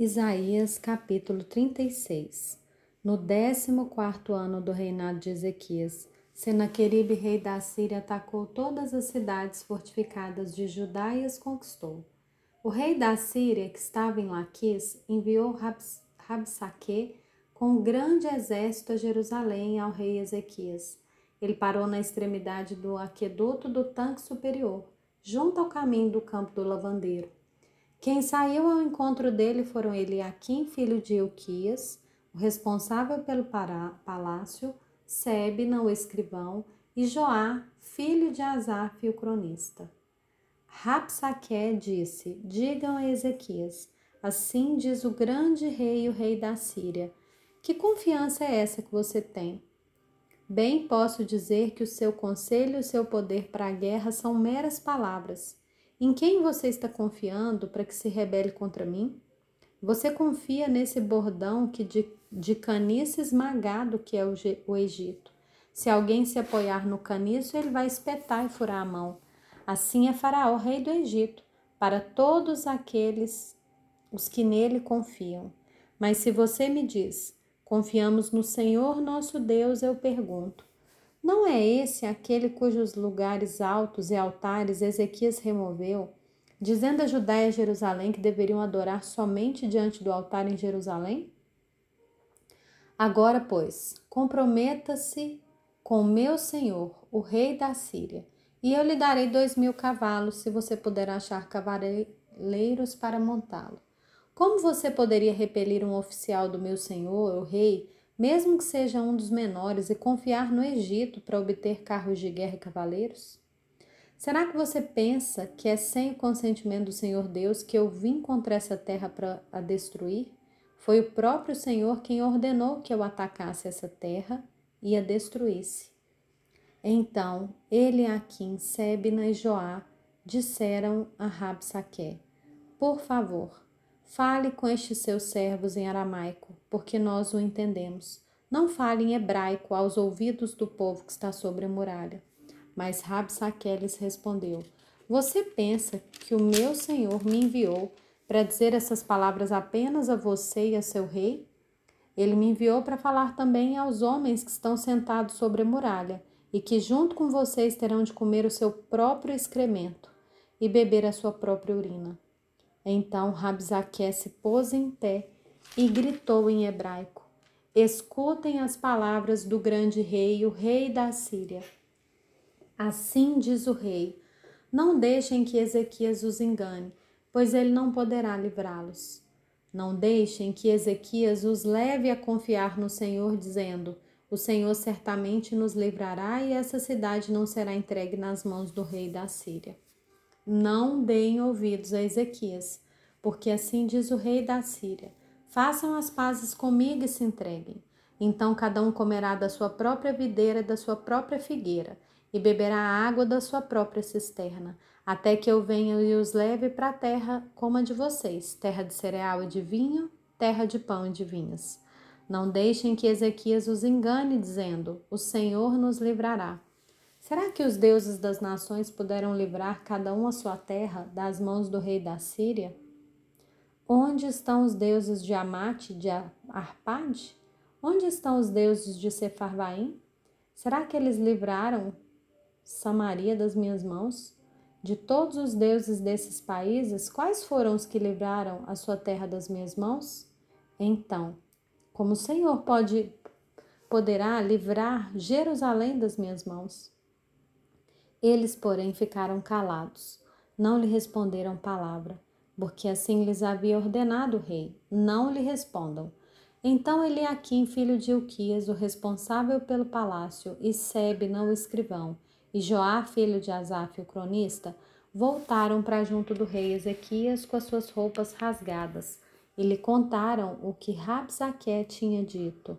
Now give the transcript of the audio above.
Isaías capítulo 36 No décimo quarto ano do reinado de Ezequias, Senaqueribe, rei da Síria, atacou todas as cidades fortificadas de Judá e as conquistou. O rei da Síria, que estava em Laquis, enviou Rabs Rabsaque com um grande exército a Jerusalém ao rei Ezequias. Ele parou na extremidade do aqueduto do tanque superior, junto ao caminho do campo do lavandeiro quem saiu ao encontro dele foram Eliaquim, filho de Euquias, o responsável pelo palácio, Sebna, o escrivão, e Joá, filho de Asaf, o cronista. Rapsaque disse: Digam a Ezequias: Assim diz o grande rei, o rei da Síria. Que confiança é essa que você tem? Bem posso dizer que o seu conselho e o seu poder para a guerra são meras palavras. Em quem você está confiando para que se rebele contra mim? Você confia nesse bordão que de, de caniço esmagado que é o, o Egito. Se alguém se apoiar no caniço, ele vai espetar e furar a mão. Assim é Faraó, rei do Egito, para todos aqueles os que nele confiam. Mas se você me diz, confiamos no Senhor nosso Deus, eu pergunto: não é esse aquele cujos lugares altos e altares Ezequias removeu, dizendo a Judá e a Jerusalém que deveriam adorar somente diante do altar em Jerusalém? Agora, pois, comprometa-se com meu senhor, o rei da Síria, e eu lhe darei dois mil cavalos, se você puder achar cavaleiros para montá-lo. Como você poderia repelir um oficial do meu senhor, o rei, mesmo que seja um dos menores, e confiar no Egito para obter carros de guerra e cavaleiros? Será que você pensa que é sem o consentimento do Senhor Deus que eu vim contra essa terra para a destruir? Foi o próprio Senhor quem ordenou que eu atacasse essa terra e a destruísse. Então, ele, Aquim, Sebna e Joá disseram a Rabsaque: Por favor, Fale com estes seus servos em aramaico, porque nós o entendemos. Não fale em hebraico aos ouvidos do povo que está sobre a muralha. Mas Rabsaque lhes respondeu: Você pensa que o meu senhor me enviou para dizer essas palavras apenas a você e a seu rei? Ele me enviou para falar também aos homens que estão sentados sobre a muralha e que junto com vocês terão de comer o seu próprio excremento e beber a sua própria urina. Então Rabzaque se pôs em pé e gritou em hebraico: Escutem as palavras do grande rei, o rei da Síria. Assim diz o rei: Não deixem que Ezequias os engane, pois ele não poderá livrá-los. Não deixem que Ezequias os leve a confiar no Senhor, dizendo: O Senhor certamente nos livrará e essa cidade não será entregue nas mãos do rei da Síria. Não deem ouvidos a Ezequias, porque assim diz o rei da Síria: Façam as pazes comigo e se entreguem. Então cada um comerá da sua própria videira e da sua própria figueira, e beberá a água da sua própria cisterna, até que eu venha e os leve para a terra como a de vocês, terra de cereal e de vinho, terra de pão e de vinhas. Não deixem que Ezequias os engane, dizendo: O Senhor nos livrará. Será que os deuses das nações puderam livrar cada um a sua terra das mãos do rei da Síria? Onde estão os deuses de Amate, de Arpade? Onde estão os deuses de Sefarvaim? Será que eles livraram Samaria das minhas mãos? De todos os deuses desses países, quais foram os que livraram a sua terra das minhas mãos? Então, como o Senhor pode poderá livrar Jerusalém das minhas mãos? Eles, porém, ficaram calados, não lhe responderam palavra, porque assim lhes havia ordenado o rei: não lhe respondam. Então Eliaquim, filho de Ilquias, o responsável pelo palácio, e Sebna, o escrivão, e Joá, filho de Asaf, o cronista, voltaram para junto do rei Ezequias com as suas roupas rasgadas, e lhe contaram o que Rabsaque tinha dito.